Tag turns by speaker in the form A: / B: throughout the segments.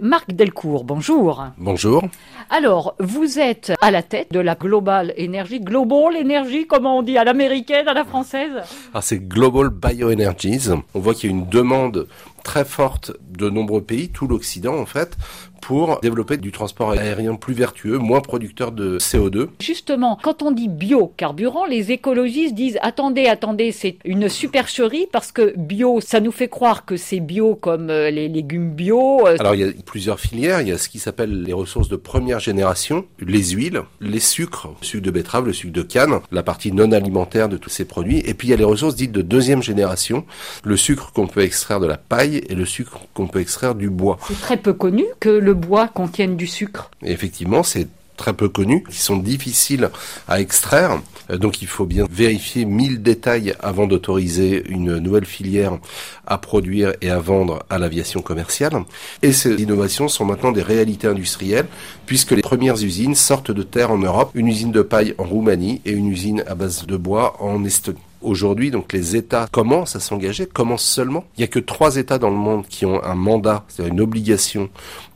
A: Marc Delcourt, bonjour.
B: Bonjour.
A: Alors, vous êtes à la tête de la Global Energy, Global Energy, comment on dit, à l'américaine, à la française?
B: Ah, c'est Global Bioenergies. On voit qu'il y a une demande très forte de nombreux pays, tout l'Occident en fait, pour développer du transport aérien plus vertueux, moins producteur de CO2.
A: Justement, quand on dit biocarburant, les écologistes disent attendez, attendez, c'est une supercherie parce que bio, ça nous fait croire que c'est bio comme euh, les légumes bio.
B: Euh. Alors il y a plusieurs filières, il y a ce qui s'appelle les ressources de première génération, les huiles, les sucres, le sucre de betterave, le sucre de canne, la partie non alimentaire de tous ces produits, et puis il y a les ressources dites de deuxième génération, le sucre qu'on peut extraire de la paille et le sucre qu'on peut extraire du bois.
A: C'est très peu connu que le bois contienne du sucre.
B: effectivement, c'est très peu connus, qui sont difficiles à extraire. Euh, donc il faut bien vérifier mille détails avant d'autoriser une nouvelle filière à produire et à vendre à l'aviation commerciale. Et ces innovations sont maintenant des réalités industrielles, puisque les premières usines sortent de terre en Europe, une usine de paille en Roumanie et une usine à base de bois en Estonie. Aujourd'hui, donc les États commencent à s'engager, commencent seulement. Il n'y a que trois États dans le monde qui ont un mandat, c'est-à-dire une obligation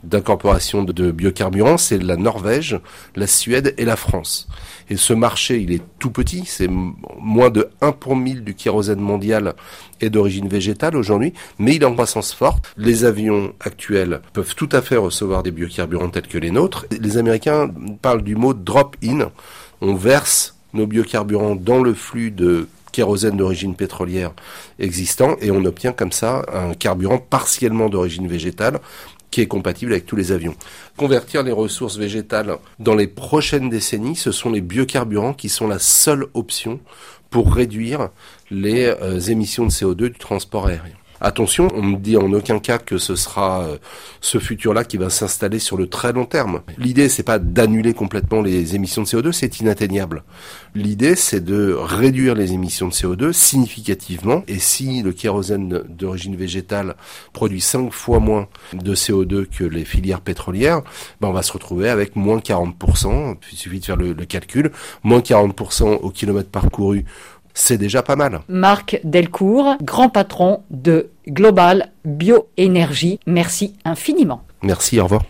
B: d'incorporation de, biocarburants, c'est la Norvège, la Suède et la France. Et ce marché, il est tout petit, c'est moins de 1 pour 1000 du kérosène mondial est d'origine végétale aujourd'hui, mais il est en croissance forte. Les avions actuels peuvent tout à fait recevoir des biocarburants tels que les nôtres. Les Américains parlent du mot drop-in. On verse nos biocarburants dans le flux de kérosène d'origine pétrolière existant et on obtient comme ça un carburant partiellement d'origine végétale qui est compatible avec tous les avions. Convertir les ressources végétales dans les prochaines décennies, ce sont les biocarburants qui sont la seule option pour réduire les euh, émissions de CO2 du transport aérien. Attention, on ne dit en aucun cas que ce sera euh, ce futur-là qui va s'installer sur le très long terme. L'idée, c'est pas d'annuler complètement les émissions de CO2, c'est inatteignable. L'idée, c'est de réduire les émissions de CO2 significativement. Et si le kérosène d'origine végétale produit 5 fois moins de CO2 que les filières pétrolières, ben on va se retrouver avec moins 40%. Il suffit de faire le, le calcul. Moins 40% au kilomètre parcouru c'est déjà pas mal.
A: Marc Delcourt, grand patron de Global Bioénergie, merci infiniment.
B: Merci, au revoir.